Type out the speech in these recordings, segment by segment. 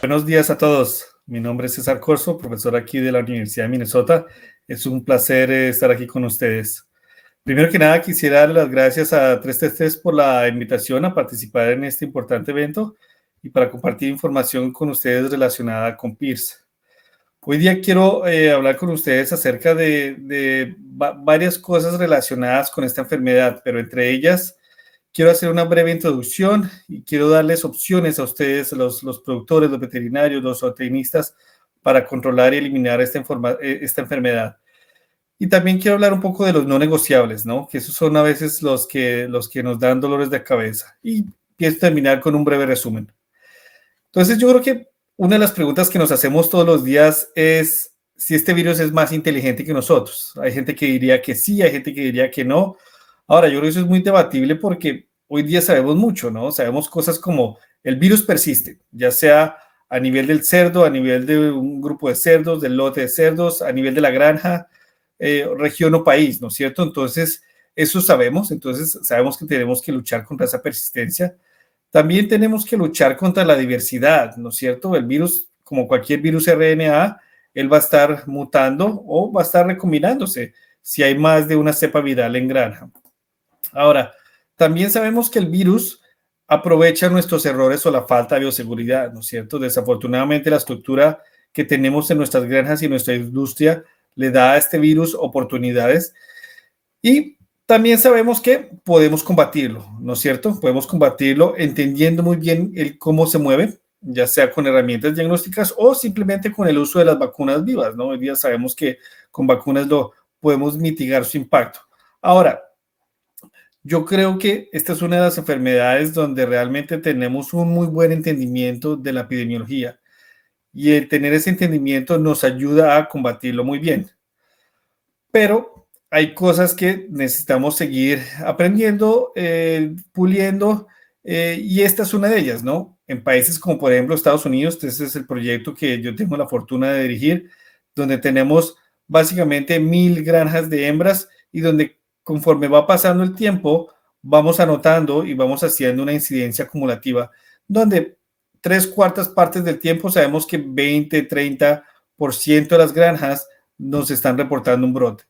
Buenos días a todos. Mi nombre es César Corso, profesor aquí de la Universidad de Minnesota. Es un placer eh, estar aquí con ustedes. Primero que nada, quisiera dar las gracias a 333 por la invitación a participar en este importante evento y para compartir información con ustedes relacionada con PIRS. Hoy día quiero eh, hablar con ustedes acerca de, de varias cosas relacionadas con esta enfermedad, pero entre ellas quiero hacer una breve introducción y quiero darles opciones a ustedes, los, los productores, los veterinarios, los zootecnistas, para controlar y eliminar esta, eh, esta enfermedad. Y también quiero hablar un poco de los no negociables, ¿no? Que esos son a veces los que, los que nos dan dolores de cabeza. Y pienso terminar con un breve resumen. Entonces, yo creo que una de las preguntas que nos hacemos todos los días es si este virus es más inteligente que nosotros. Hay gente que diría que sí, hay gente que diría que no. Ahora, yo creo que eso es muy debatible porque hoy día sabemos mucho, ¿no? Sabemos cosas como el virus persiste, ya sea a nivel del cerdo, a nivel de un grupo de cerdos, del lote de cerdos, a nivel de la granja, eh, región o país, ¿no es cierto? Entonces, eso sabemos, entonces sabemos que tenemos que luchar contra esa persistencia. También tenemos que luchar contra la diversidad, ¿no es cierto? El virus, como cualquier virus RNA, él va a estar mutando o va a estar recombinándose si hay más de una cepa viral en granja. Ahora, también sabemos que el virus aprovecha nuestros errores o la falta de bioseguridad, ¿no es cierto? Desafortunadamente la estructura que tenemos en nuestras granjas y nuestra industria le da a este virus oportunidades y también sabemos que podemos combatirlo, ¿no es cierto? Podemos combatirlo entendiendo muy bien el cómo se mueve, ya sea con herramientas diagnósticas o simplemente con el uso de las vacunas vivas, ¿no? Hoy día sabemos que con vacunas lo podemos mitigar su impacto. Ahora, yo creo que esta es una de las enfermedades donde realmente tenemos un muy buen entendimiento de la epidemiología y el tener ese entendimiento nos ayuda a combatirlo muy bien. Pero hay cosas que necesitamos seguir aprendiendo, eh, puliendo, eh, y esta es una de ellas, ¿no? En países como por ejemplo Estados Unidos, este es el proyecto que yo tengo la fortuna de dirigir, donde tenemos básicamente mil granjas de hembras y donde conforme va pasando el tiempo, vamos anotando y vamos haciendo una incidencia acumulativa, donde tres cuartas partes del tiempo sabemos que 20, 30% de las granjas nos están reportando un brote.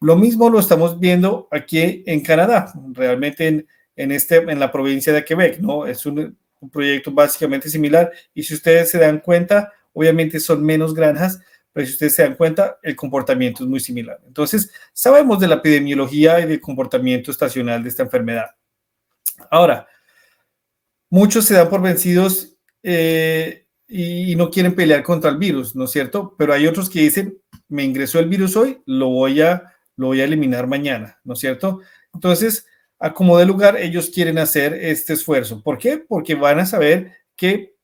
Lo mismo lo estamos viendo aquí en Canadá, realmente en, en, este, en la provincia de Quebec, ¿no? Es un, un proyecto básicamente similar y si ustedes se dan cuenta, obviamente son menos granjas, si ustedes se dan cuenta, el comportamiento es muy similar. Entonces, sabemos de la epidemiología y del comportamiento estacional de esta enfermedad. Ahora, muchos se dan por vencidos eh, y, no quieren pelear contra el virus, ¿no es cierto? Pero hay otros que dicen, me ingresó el virus hoy, lo voy a, lo voy a eliminar mañana, ¿no es cierto? Entonces, a como de lugar, ellos quieren hacer este esfuerzo. ¿Por qué? Porque van a saber que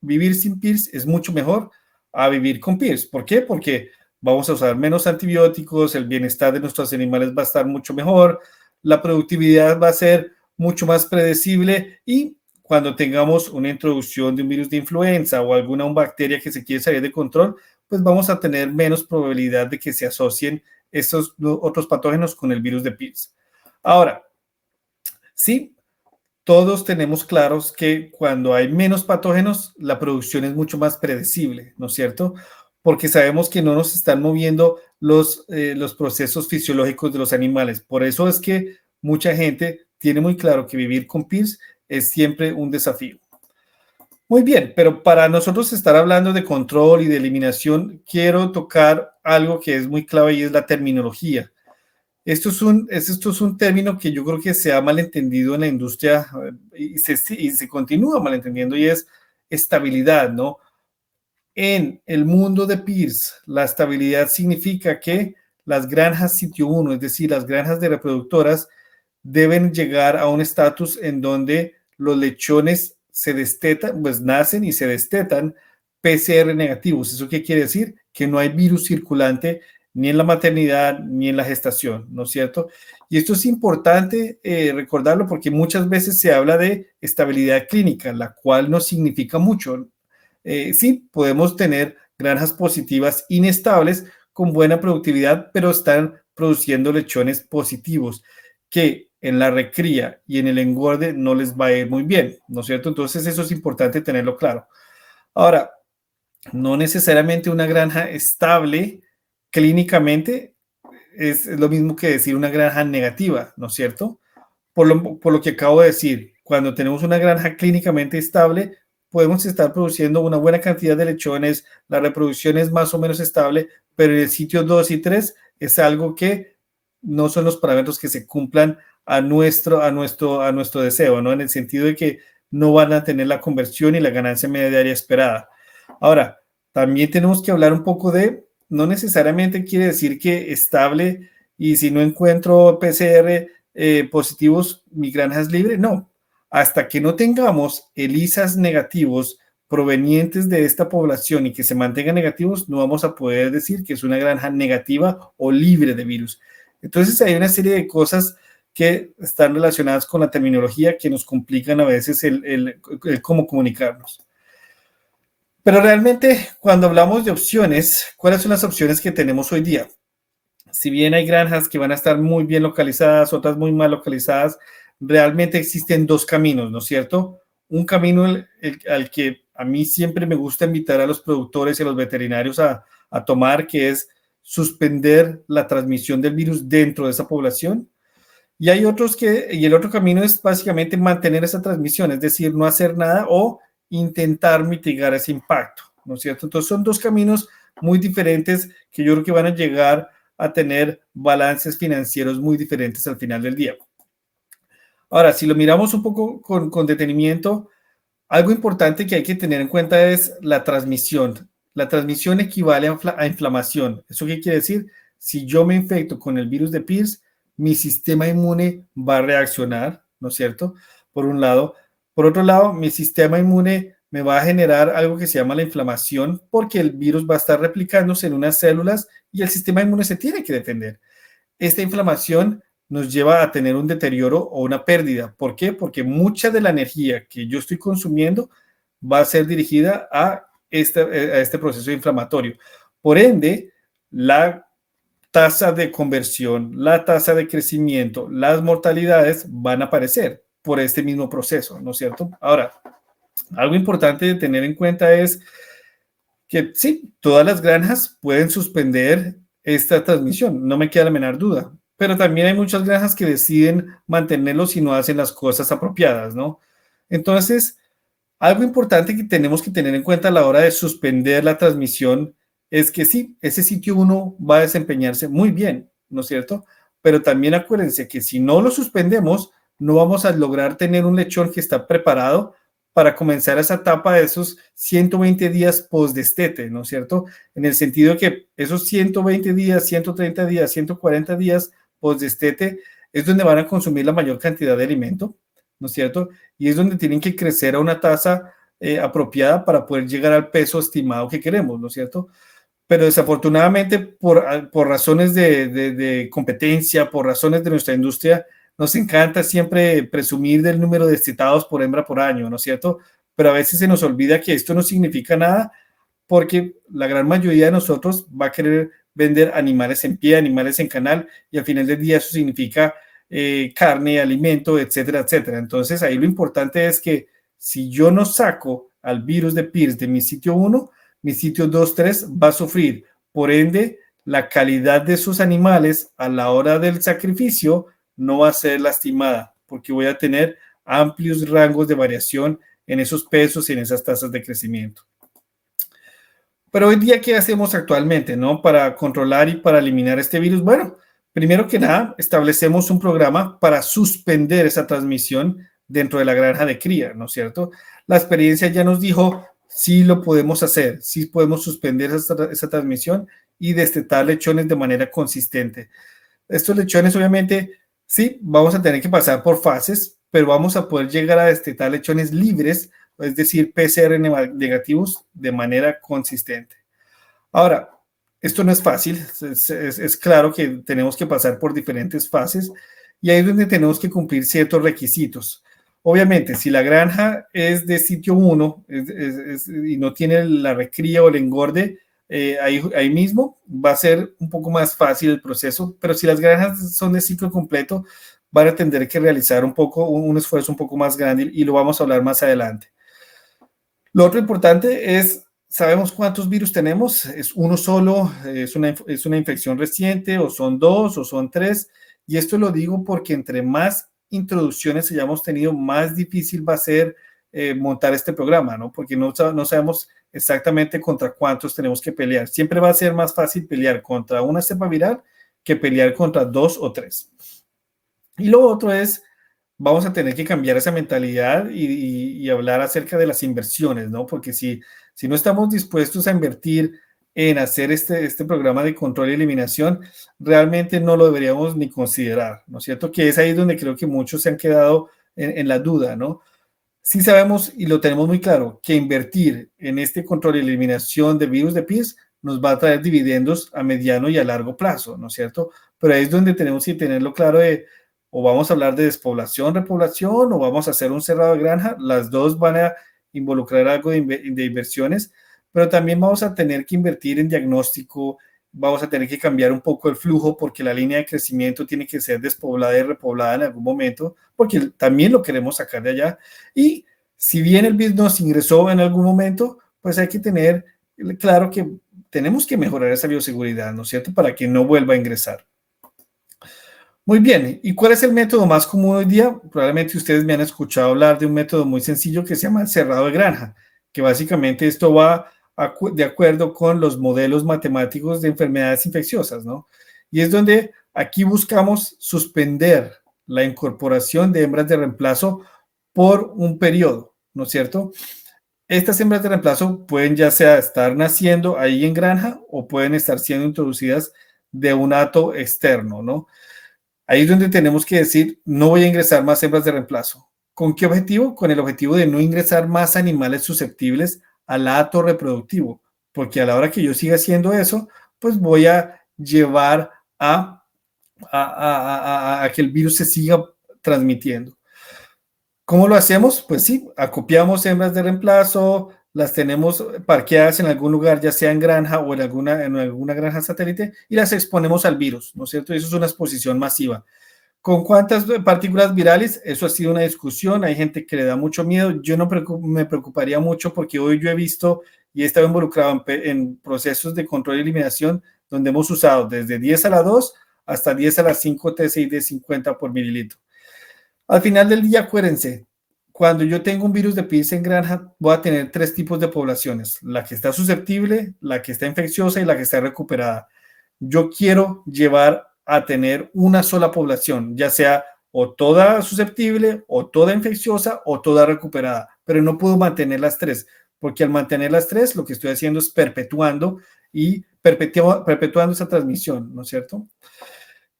vivir sin PIRS es mucho mejor a vivir con PIRS. ¿Por qué? Porque vamos a usar menos antibióticos, el bienestar de nuestros animales va a estar mucho mejor, la productividad va a ser mucho más predecible y cuando tengamos una introducción de un virus de influenza o alguna bacteria que se quiere salir de control, pues vamos a tener menos probabilidad de que se asocien estos otros patógenos con el virus de PIRS. Ahora, sí, todos tenemos claros que cuando hay menos patógenos, la producción es mucho más predecible, ¿no es cierto? Porque sabemos que no nos están moviendo los, eh, los procesos fisiológicos de los animales. Por eso es que mucha gente tiene muy claro que vivir con PIRS es siempre un desafío. Muy bien, pero para nosotros estar hablando de control y de eliminación, quiero tocar algo que es muy clave y es la terminología. Esto es, un, esto es un término que yo creo que se ha malentendido en la industria eh, y se, y se continúa malentendiendo y es estabilidad, ¿no? En el mundo de PIRS, la estabilidad significa que las granjas sitio 1, es decir, las granjas de reproductoras, deben llegar a un estatus en donde los lechones se destetan, pues nacen y se destetan PCR negativos. ¿Eso qué quiere decir? Que no hay virus circulante ni en la maternidad ni en la gestación, ¿no es cierto? Y esto es importante eh, recordarlo porque muchas veces se habla de estabilidad clínica, la cual no significa mucho. Eh, sí, podemos tener granjas positivas inestables con buena productividad, pero están produciendo lechones positivos que en la recría y en el engorde no les va a ir muy bien, ¿no es cierto? Entonces eso es importante tenerlo claro. Ahora, no necesariamente una granja estable clínicamente es, lo mismo que decir una granja negativa, ¿no es cierto? Por lo, por lo que acabo de decir, cuando tenemos una granja clínicamente estable, podemos estar produciendo una buena cantidad de lechones, la reproducción es más o menos estable, pero en el sitio 2 y 3 es algo que no son los parámetros que se cumplan a nuestro, a nuestro, a nuestro deseo, ¿no? En el sentido de que no van a tener la conversión y la ganancia media diaria esperada. Ahora, también tenemos que hablar un poco de, no necesariamente quiere decir que estable y si no encuentro PCR eh, positivos, mi granja es libre. No, hasta que no tengamos ELISAs negativos provenientes de esta población y que se mantengan negativos, no vamos a poder decir que es una granja negativa o libre de virus. Entonces hay una serie de cosas que están relacionadas con la terminología que nos complican a veces el, cómo comunicarnos. Pero realmente cuando hablamos de opciones, ¿cuáles son las opciones que tenemos hoy día? Si bien hay granjas que van a estar muy bien localizadas, otras muy mal localizadas, realmente existen dos caminos, ¿no es cierto? Un camino al que a mí siempre me gusta invitar a los productores y a los veterinarios a, a tomar, que es suspender la transmisión del virus dentro de esa población. Y hay otros que, y el otro camino es básicamente mantener esa transmisión, es decir, no hacer nada o intentar mitigar ese impacto, ¿no es cierto? Entonces son dos caminos muy diferentes que yo creo que van a llegar a tener balances financieros muy diferentes al final del día. Ahora, si lo miramos un poco con, con detenimiento, algo importante que hay que tener en cuenta es la transmisión. La transmisión equivale a, inflamación. ¿Eso qué quiere decir? Si yo me infecto con el virus de Pierce, mi sistema inmune va a reaccionar, ¿no es cierto? Por un lado. Por otro lado, mi sistema inmune me va a generar algo que se llama la inflamación porque el virus va a estar replicándose en unas células y el sistema inmune se tiene que defender. Esta inflamación nos lleva a tener un deterioro o una pérdida. ¿Por qué? Porque mucha de la energía que yo estoy consumiendo va a ser dirigida a este, a este proceso inflamatorio. Por ende, la tasa de conversión, la tasa de crecimiento, las mortalidades van a aparecer por este mismo proceso, ¿no es cierto? Ahora, algo importante de tener en cuenta es que sí, todas las granjas pueden suspender esta transmisión, no me queda la menor duda, pero también hay muchas granjas que deciden mantenerlo si no hacen las cosas apropiadas, ¿no? Entonces, algo importante que tenemos que tener en cuenta a la hora de suspender la transmisión es que sí, ese sitio 1 va a desempeñarse muy bien, ¿no es cierto? Pero también acuérdense que si no lo suspendemos, no vamos a lograr tener un lechón que está preparado para comenzar esa etapa de esos 120 días post-destete, ¿no es cierto? En el sentido que esos 120 días, 130 días, 140 días post-destete es donde van a consumir la mayor cantidad de alimento, ¿no es cierto? Y es donde tienen que crecer a una tasa eh, apropiada para poder llegar al peso estimado que queremos, ¿no es cierto? Pero desafortunadamente, por, por razones de, de, competencia, por razones de nuestra industria, nos encanta siempre presumir del número de destetados por hembra por año, ¿no es cierto? Pero a veces se nos olvida que esto no significa nada porque la gran mayoría de nosotros va a querer vender animales en pie, animales en canal, y al final del día eso significa eh, carne, alimento, etcétera, etcétera. Entonces ahí lo importante es que si yo no saco al virus de PIRS de mi sitio 1, mi sitio 2, 3 va a sufrir. Por ende, la calidad de sus animales a la hora del sacrificio no va a ser lastimada, porque voy a tener amplios rangos de variación en esos pesos y en esas tasas de crecimiento. Pero hoy día, ¿qué hacemos actualmente, no? Para controlar y para eliminar este virus. Bueno, Primero que nada, establecemos un programa para suspender esa transmisión dentro de la granja de cría, ¿no es cierto? La experiencia ya nos dijo, sí lo podemos hacer, sí podemos suspender esa, transmisión y destetar lechones de manera consistente. Estos lechones, obviamente, sí, vamos a tener que pasar por fases, pero vamos a poder llegar a destetar lechones libres, es decir, PCR negativos de manera consistente. Ahora, esto no es fácil, es, claro que tenemos que pasar por diferentes fases y ahí es donde tenemos que cumplir ciertos requisitos. Obviamente, si la granja es de sitio 1 y no tiene la recría o el engorde eh, ahí, ahí, mismo, va a ser un poco más fácil el proceso, pero si las granjas son de ciclo completo, van a tener que realizar un poco, un esfuerzo un poco más grande y lo vamos a hablar más adelante. Lo otro importante es, sabemos cuántos virus tenemos, es uno solo, es una, es una infección reciente, o son dos, o son tres, y esto lo digo porque entre más introducciones hayamos tenido, más difícil va a ser eh, montar este programa, ¿no? Porque no, no sabemos exactamente contra cuántos tenemos que pelear. Siempre va a ser más fácil pelear contra una cepa viral que pelear contra dos o tres. Y lo otro es, vamos a tener que cambiar esa mentalidad y, hablar acerca de las inversiones, ¿no? Porque si, si no estamos dispuestos a invertir en hacer este, este programa de control y eliminación, realmente no lo deberíamos ni considerar, ¿no es cierto? Que es ahí donde creo que muchos se han quedado en, en la duda, ¿no? Sí sabemos y lo tenemos muy claro que invertir en este control y eliminación de virus de PIS nos va a traer dividendos a mediano y a largo plazo, ¿no es cierto? Pero ahí es donde tenemos que tenerlo claro de o vamos a hablar de despoblación, repoblación o vamos a hacer un cerrado de granja. Las dos van a involucrar algo de, de inversiones, pero también vamos a tener que invertir en diagnóstico, vamos a tener que cambiar un poco el flujo porque la línea de crecimiento tiene que ser despoblada y repoblada en algún momento, porque también lo queremos sacar de allá. Y si bien el business ingresó en algún momento, pues hay que tener claro que tenemos que mejorar esa bioseguridad, ¿no es cierto?, para que no vuelva a ingresar. Muy bien, ¿y cuál es el método más común hoy día? Probablemente ustedes me han escuchado hablar de un método muy sencillo que se llama cerrado de granja, que básicamente esto va de acuerdo con los modelos matemáticos de enfermedades infecciosas, ¿no? Y es donde aquí buscamos suspender la incorporación de hembras de reemplazo por un periodo, ¿no es cierto? Estas hembras de reemplazo pueden ya sea estar naciendo ahí en granja o pueden estar siendo introducidas de un ato externo, ¿no? Ahí es donde tenemos que decir, no voy a ingresar más hembras de reemplazo. ¿Con qué objetivo? Con el objetivo de no ingresar más animales susceptibles al ato reproductivo, porque a la hora que yo siga haciendo eso, pues voy a llevar a, a, que el virus se siga transmitiendo. ¿Cómo lo hacemos? Pues sí, acopiamos hembras de reemplazo, las tenemos parqueadas en algún lugar, ya sea en granja o en alguna, en alguna granja satélite, y las exponemos al virus, ¿no es cierto? Eso es una exposición masiva. ¿Con cuántas partículas virales? Eso ha sido una discusión. Hay gente que le da mucho miedo. Yo no me preocuparía mucho porque hoy yo he visto y he estado involucrado en, procesos de control y eliminación donde hemos usado desde 10 a la 2 hasta 10 a la 5 TCI de 50 por mililitro. Al final del día, acuérdense, cuando yo tengo un virus de PIS en granja, voy a tener tres tipos de poblaciones, la que está susceptible, la que está infecciosa y la que está recuperada. Yo quiero llevar a tener una sola población, ya sea o toda susceptible, o toda infecciosa, o toda recuperada, pero no puedo mantener las tres, porque al mantener las tres, lo que estoy haciendo es perpetuando y perpetuando esa transmisión, ¿no es cierto?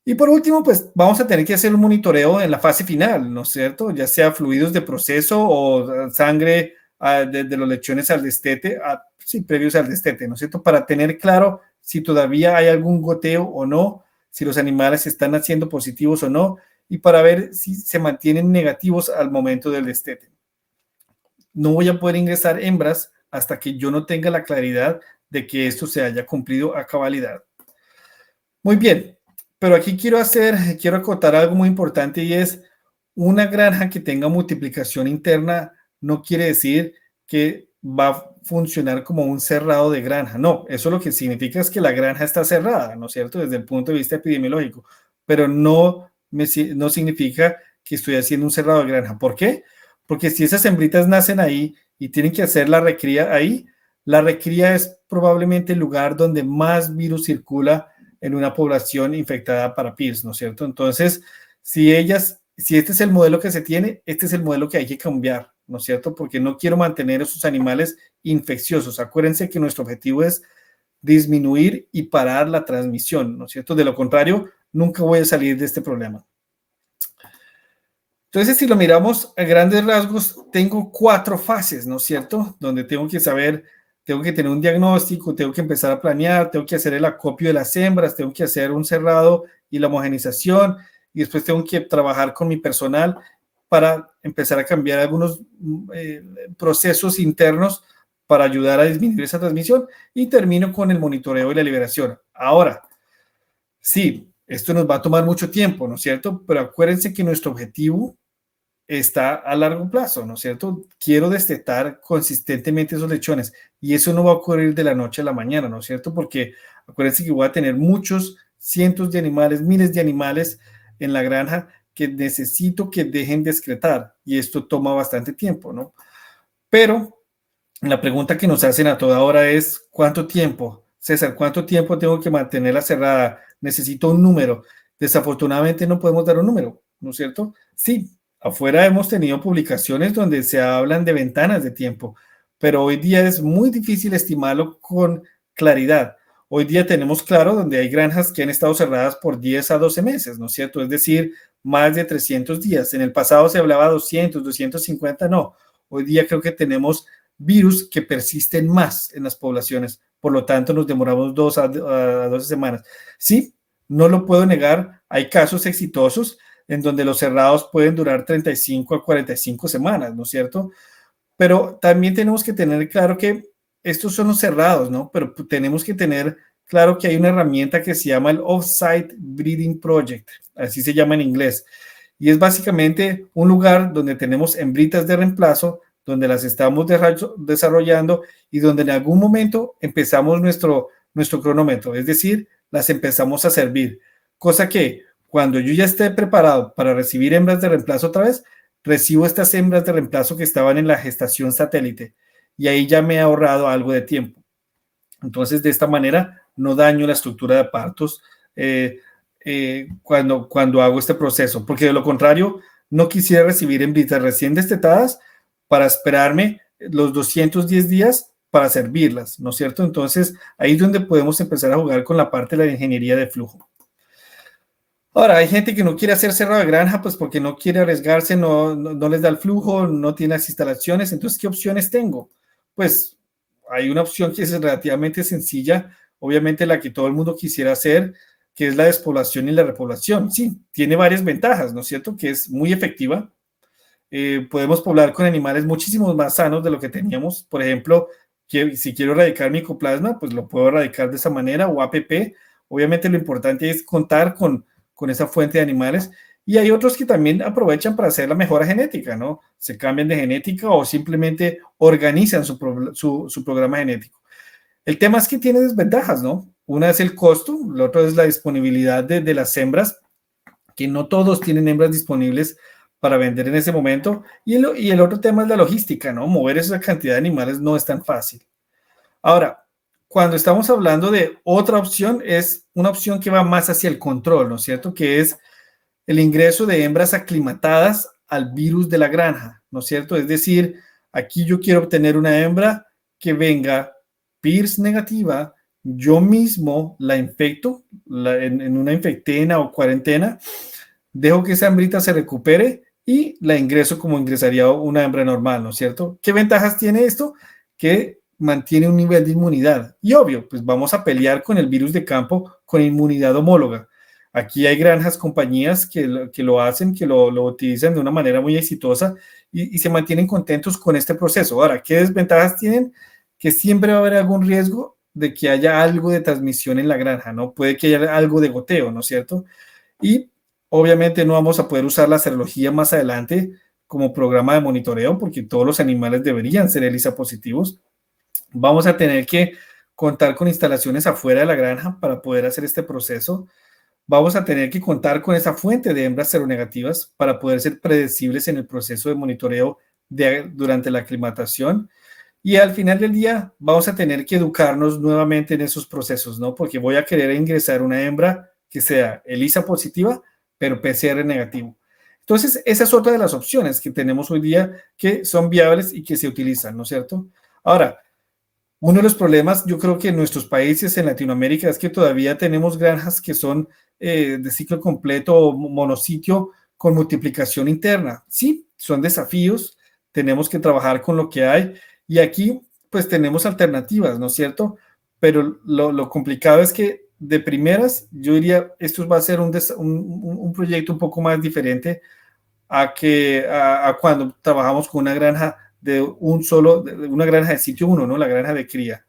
Y por último, pues vamos a tener que hacer un monitoreo en la fase final, ¿no es cierto? Ya sea fluidos de proceso o sangre ah, de, los lechones al destete, ah, sí, previos al destete, ¿no es cierto? Para tener claro si todavía hay algún goteo o no, si los animales están haciendo positivos o no, y para ver si se mantienen negativos al momento del destete. No voy a poder ingresar hembras hasta que yo no tenga la claridad de que esto se haya cumplido a cabalidad. Muy bien, pero aquí quiero hacer, quiero acotar algo muy importante y es una granja que tenga multiplicación interna no quiere decir que va a funcionar como un cerrado de granja. No, eso lo que significa es que la granja está cerrada, ¿no es cierto? Desde el punto de vista epidemiológico, pero no, no significa que estoy haciendo un cerrado de granja. ¿Por qué? Porque si esas hembritas nacen ahí y tienen que hacer la recría ahí, la recría es probablemente el lugar donde más virus circula en una población infectada para PIRS, ¿no es cierto? Entonces, si ellas, si este es el modelo que se tiene, este es el modelo que hay que cambiar. ¿No es cierto? Porque no quiero mantener esos animales infecciosos. Acuérdense que nuestro objetivo es disminuir y parar la transmisión, ¿no es cierto? De lo contrario, nunca voy a salir de este problema. Entonces, si lo miramos a grandes rasgos, tengo cuatro fases, ¿no es cierto? Donde tengo que saber, tengo que tener un diagnóstico, tengo que empezar a planear, tengo que hacer el acopio de las hembras, tengo que hacer un cerrado y la homogenización, y después tengo que trabajar con mi personal para empezar a cambiar algunos eh, procesos internos para ayudar a disminuir esa transmisión y termino con el monitoreo y la liberación. Ahora, sí, esto nos va a tomar mucho tiempo, ¿no es cierto? Pero acuérdense que nuestro objetivo está a largo plazo, ¿no es cierto? Quiero destetar consistentemente esos lechones y eso no va a ocurrir de la noche a la mañana, ¿no es cierto? Porque acuérdense que voy a tener muchos cientos de animales, miles de animales en la granja que necesito que dejen de excretar y esto toma bastante tiempo, ¿no? Pero la pregunta que nos hacen a toda hora es, ¿cuánto tiempo? César, ¿cuánto tiempo tengo que mantenerla cerrada? Necesito un número. Desafortunadamente no podemos dar un número, ¿no es cierto? Sí, afuera hemos tenido publicaciones donde se hablan de ventanas de tiempo, pero hoy día es muy difícil estimarlo con claridad. Hoy día tenemos claro donde hay granjas que han estado cerradas por 10 a 12 meses, ¿no es cierto? Es decir, más de 300 días. En el pasado se hablaba 200, 250, no. Hoy día creo que tenemos virus que persisten más en las poblaciones. Por lo tanto, nos demoramos dos a, a 12 semanas. Sí, no lo puedo negar. Hay casos exitosos en donde los cerrados pueden durar 35 a 45 semanas, ¿no es cierto? Pero también tenemos que tener claro que estos son los cerrados, ¿no? Pero tenemos que tener claro que hay una herramienta que se llama el Offsite Breeding Project, así se llama en inglés. Y es básicamente un lugar donde tenemos hembritas de reemplazo, donde las estamos desarrollando y donde en algún momento empezamos nuestro, nuestro cronómetro, es decir, las empezamos a servir. Cosa que cuando yo ya esté preparado para recibir hembras de reemplazo otra vez, recibo estas hembras de reemplazo que estaban en la gestación satélite y ahí ya me he ahorrado algo de tiempo. Entonces, de esta manera, no daño la estructura de partos eh, eh, cuando, cuando hago este proceso, porque de lo contrario, no quisiera recibir hembritas recién destetadas para esperarme los 210 días para servirlas, ¿no es cierto? Entonces, ahí es donde podemos empezar a jugar con la parte de la ingeniería de flujo. Ahora, hay gente que no quiere hacer cerro de granja, pues porque no quiere arriesgarse, no, no les da el flujo, no tiene las instalaciones. Entonces, ¿qué opciones tengo? pues hay una opción que es relativamente sencilla, obviamente la que todo el mundo quisiera hacer, que es la despoblación y la repoblación. Sí, tiene varias ventajas, ¿no es cierto? Que es muy efectiva. Eh, podemos poblar con animales muchísimos más sanos de lo que teníamos. Por ejemplo, si quiero erradicar micoplasma, pues lo puedo erradicar de esa manera o APP. Obviamente lo importante es contar con, con esa fuente de animales y hay otros que también aprovechan para hacer la mejora genética, ¿no? Se cambian de genética o simplemente organizan su, programa genético. El tema es que tiene desventajas, ¿no? Una es el costo, la otra es la disponibilidad de, las hembras, que no todos tienen hembras disponibles para vender en ese momento. Y el, y el otro tema es la logística, ¿no? Mover esa cantidad de animales no es tan fácil. Ahora, cuando estamos hablando de otra opción, es una opción que va más hacia el control, ¿no es cierto? Que es el ingreso de hembras aclimatadas al virus de la granja, ¿no es cierto? Es decir, aquí yo quiero obtener una hembra que venga PIRS negativa, yo mismo la infecto en, una infectena o cuarentena, dejo que esa hembrita se recupere y la ingreso como ingresaría una hembra normal, ¿no es cierto? ¿Qué ventajas tiene esto? Que mantiene un nivel de inmunidad. Y obvio, pues vamos a pelear con el virus de campo con inmunidad homóloga. Aquí hay granjas, compañías que, lo hacen, que lo, utilizan de una manera muy exitosa y, se mantienen contentos con este proceso. Ahora, ¿qué desventajas tienen? Que siempre va a haber algún riesgo de que haya algo de transmisión en la granja, ¿no? Puede que haya algo de goteo, ¿no es cierto? Y obviamente no vamos a poder usar la serología más adelante como programa de monitoreo porque todos los animales deberían ser ELISA positivos. Vamos a tener que contar con instalaciones afuera de la granja para poder hacer este proceso vamos a tener que contar con esa fuente de hembras seronegativas para poder ser predecibles en el proceso de monitoreo durante la aclimatación. Y al final del día vamos a tener que educarnos nuevamente en esos procesos, ¿no? Porque voy a querer ingresar una hembra que sea ELISA positiva, pero PCR negativo. Entonces, esa es otra de las opciones que tenemos hoy día que son viables y que se utilizan, ¿no es cierto? Ahora, uno de los problemas, yo creo que en nuestros países, en Latinoamérica, es que todavía tenemos granjas que son eh, de ciclo completo o monositio con multiplicación interna. Sí, son desafíos, tenemos que trabajar con lo que hay y aquí pues tenemos alternativas, ¿no es cierto? Pero lo, complicado es que de primeras, yo diría, esto va a ser un, un, proyecto un poco más diferente a que a cuando trabajamos con una granja de un solo, de una granja de sitio uno, ¿no? La granja de cría.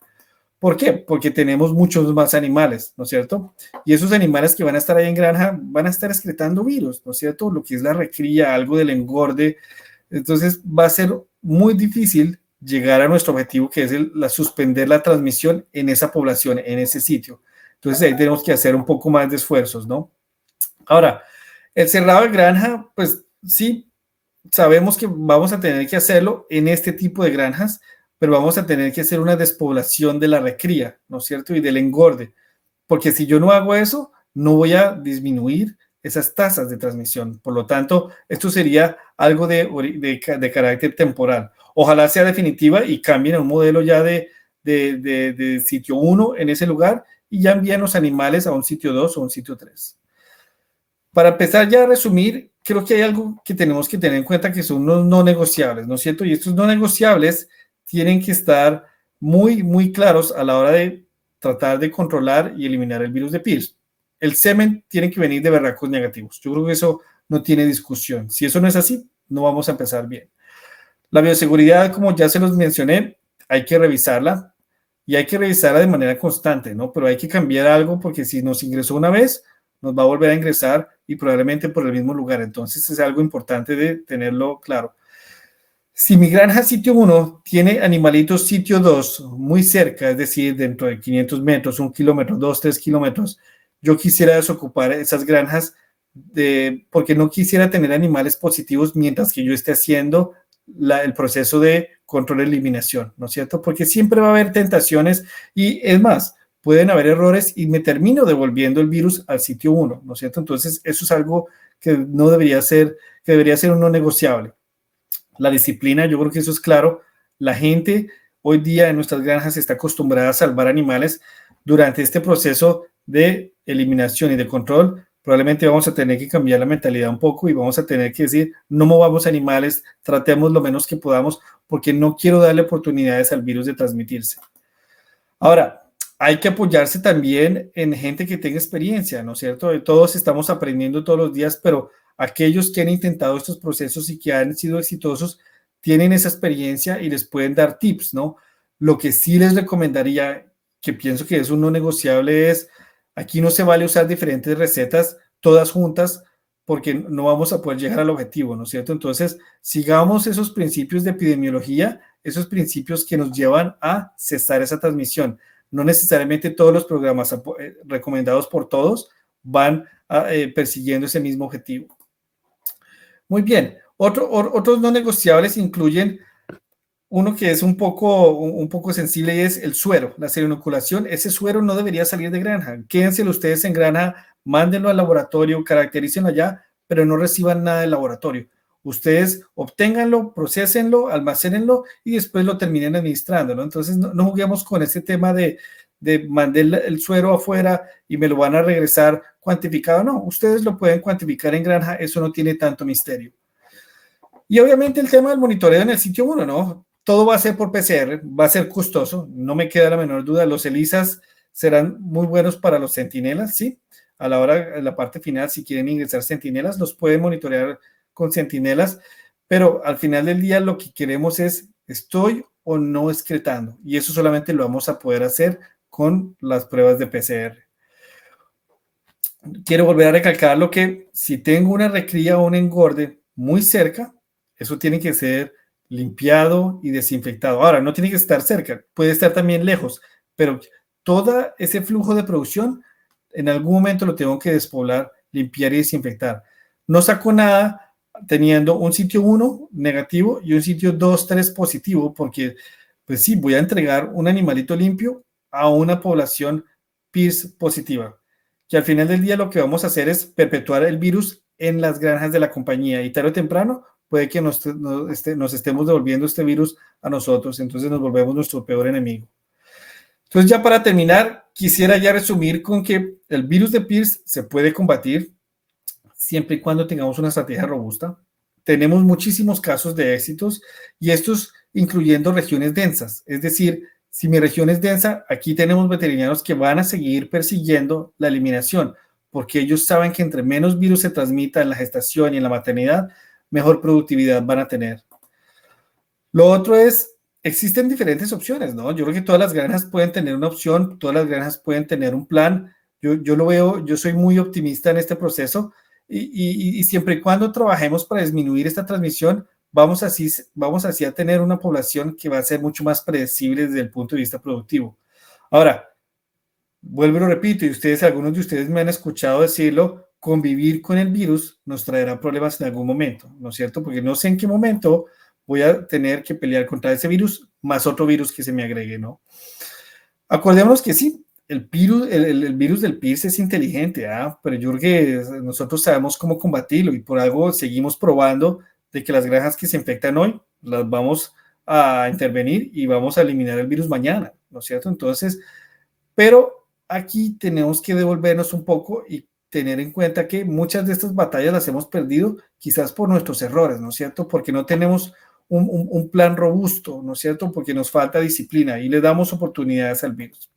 ¿Por qué? Porque tenemos muchos más animales, ¿no es cierto? Y esos animales que van a estar ahí en granja van a estar excretando virus, ¿no es cierto? Lo que es la recría, algo del engorde. Entonces va a ser muy difícil llegar a nuestro objetivo, que es la, suspender la transmisión en esa población, en ese sitio. Entonces ahí tenemos que hacer un poco más de esfuerzos, ¿no? Ahora, el cerrado de granja, pues sí, sabemos que vamos a tener que hacerlo en este tipo de granjas, pero vamos a tener que hacer una despoblación de la recría, ¿no es cierto? Y del engorde, porque si yo no hago eso, no voy a disminuir esas tasas de transmisión. Por lo tanto, esto sería algo de, de, carácter temporal. Ojalá sea definitiva y cambien un modelo ya de, de sitio 1 en ese lugar y ya envíen los animales a un sitio 2 o un sitio 3. Para empezar ya a resumir, creo que hay algo que tenemos que tener en cuenta que son unos no negociables, ¿no es cierto? Y estos no negociables tienen que estar muy, muy claros a la hora de tratar de controlar y eliminar el virus de Pierce. El semen tiene que venir de berracos negativos. Yo creo que eso no tiene discusión. Si eso no es así, no vamos a empezar bien. La bioseguridad, como ya se los mencioné, hay que revisarla y hay que revisarla de manera constante, ¿no? Pero hay que cambiar algo porque si nos ingresó una vez, nos va a volver a ingresar y probablemente por el mismo lugar. Entonces es algo importante de tenerlo claro. Si mi granja sitio 1 tiene animalitos sitio 2 muy cerca, es decir, dentro de 500 metros, un kilómetro, dos, tres kilómetros, yo quisiera desocupar esas granjas porque no quisiera tener animales positivos mientras que yo esté haciendo el proceso de control de eliminación, ¿no es cierto? Porque siempre va a haber tentaciones y es más, pueden haber errores y me termino devolviendo el virus al sitio 1, ¿no es cierto? Entonces, eso es algo que no debería ser, que debería ser un no negociable la disciplina, yo creo que eso es claro. La gente hoy día en nuestras granjas está acostumbrada a salvar animales durante este proceso de eliminación y de control. Probablemente vamos a tener que cambiar la mentalidad un poco y vamos a tener que decir, no movamos animales, tratemos lo menos que podamos, porque no quiero darle oportunidades al virus de transmitirse. Ahora, hay que apoyarse también en gente que tenga experiencia, ¿no es cierto? Todos estamos aprendiendo todos los días, pero aquellos que han intentado estos procesos y que han sido exitosos tienen esa experiencia y les pueden dar tips, ¿no? Lo que sí les recomendaría, que pienso que es un no negociable, es aquí no se vale usar diferentes recetas todas juntas porque no vamos a poder llegar al objetivo, ¿no es cierto? Entonces, sigamos esos principios de epidemiología, esos principios que nos llevan a cesar esa transmisión. No necesariamente todos los programas eh, recomendados por todos van eh, persiguiendo ese mismo objetivo. Muy bien. otros no negociables incluyen uno que es un poco, un poco sensible y es el suero, la inoculación. Ese suero no debería salir de granja. Quédense ustedes en granja, mándenlo al laboratorio, caracterícenlo allá, pero no reciban nada del laboratorio. Ustedes obténganlo, procesenlo, almacénenlo y después lo terminen administrando. Entonces, no, juguemos con ese tema de, de mandar el, suero afuera y me lo van a regresar cuantificado. No, ustedes lo pueden cuantificar en granja, eso no tiene tanto misterio. Y obviamente el tema del monitoreo en el sitio 1, ¿no? Todo va a ser por PCR, va a ser costoso, no me queda la menor duda. Los ELISAs serán muy buenos para los centinelas, ¿sí? A la hora, en la parte final, si quieren ingresar centinelas, los pueden monitorear con centinelas, pero al final del día lo que queremos es, ¿estoy o no excretando? Y eso solamente lo vamos a poder hacer con las pruebas de PCR. Quiero volver a recalcar lo que si tengo una recría o un engorde muy cerca, eso tiene que ser limpiado y desinfectado. Ahora, no tiene que estar cerca, puede estar también lejos, pero todo ese flujo de producción, en algún momento lo tengo que despoblar, limpiar y desinfectar. No saco nada teniendo un sitio 1 negativo y un sitio 2, 3 positivo, porque pues sí, voy a entregar un animalito limpio a una población PIRS positiva, que al final del día lo que vamos a hacer es perpetuar el virus en las granjas de la compañía y tarde o temprano puede que nos, este, nos, estemos devolviendo este virus a nosotros, entonces nos volvemos nuestro peor enemigo. Entonces ya para terminar, quisiera ya resumir con que el virus de PIRS se puede combatir siempre y cuando tengamos una estrategia robusta. Tenemos muchísimos casos de éxitos y estos incluyendo regiones densas, es decir, si mi región es densa, aquí tenemos veterinarios que van a seguir persiguiendo la eliminación, porque ellos saben que entre menos virus se transmita en la gestación y en la maternidad, mejor productividad van a tener. Lo otro es existen diferentes opciones, ¿no? Yo creo que todas las granjas pueden tener una opción, todas las granjas pueden tener un plan. Yo, yo lo veo, yo soy muy optimista en este proceso y, y, siempre y cuando trabajemos para disminuir esta transmisión, vamos así, vamos así a tener una población que va a ser mucho más predecible desde el punto de vista productivo. Ahora, vuelvo y lo repito, y ustedes, algunos de ustedes me han escuchado decirlo, convivir con el virus nos traerá problemas en algún momento, ¿no es cierto? Porque no sé en qué momento voy a tener que pelear contra ese virus más otro virus que se me agregue, ¿no? Acordémonos que sí, el virus, el, virus del PIRS es inteligente, ¿ah? pero yo creo que nosotros sabemos cómo combatirlo y por algo seguimos probando de que las granjas que se infectan hoy las vamos a intervenir y vamos a eliminar el virus mañana, ¿no es cierto? Entonces, pero aquí tenemos que devolvernos un poco y tener en cuenta que muchas de estas batallas las hemos perdido quizás por nuestros errores, ¿no es cierto? Porque no tenemos un, plan robusto, ¿no es cierto? Porque nos falta disciplina y le damos oportunidades al virus.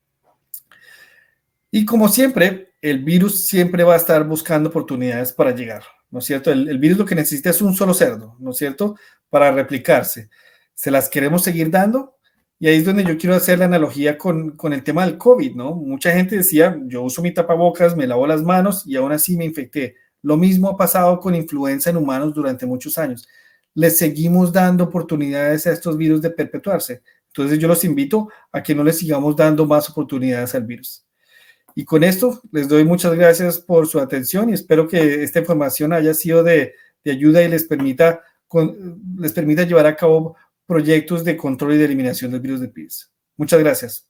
Y como siempre, el virus siempre va a estar buscando oportunidades para llegar, ¿no es cierto? El, el virus lo que necesita es un solo cerdo, ¿no es cierto? Para replicarse. ¿Se las queremos seguir dando? Y ahí es donde yo quiero hacer la analogía con, con, el tema del COVID, ¿no? Mucha gente decía, yo uso mi tapabocas, me lavo las manos y aún así me infecté. Lo mismo ha pasado con influenza en humanos durante muchos años les seguimos dando oportunidades a estos virus de perpetuarse. Entonces yo los invito a que no les sigamos dando más oportunidades al virus. Y con esto les doy muchas gracias por su atención y espero que esta información haya sido de, de ayuda y les permita, con, les permita llevar a cabo proyectos de control y de eliminación del virus de PIRS. Muchas gracias.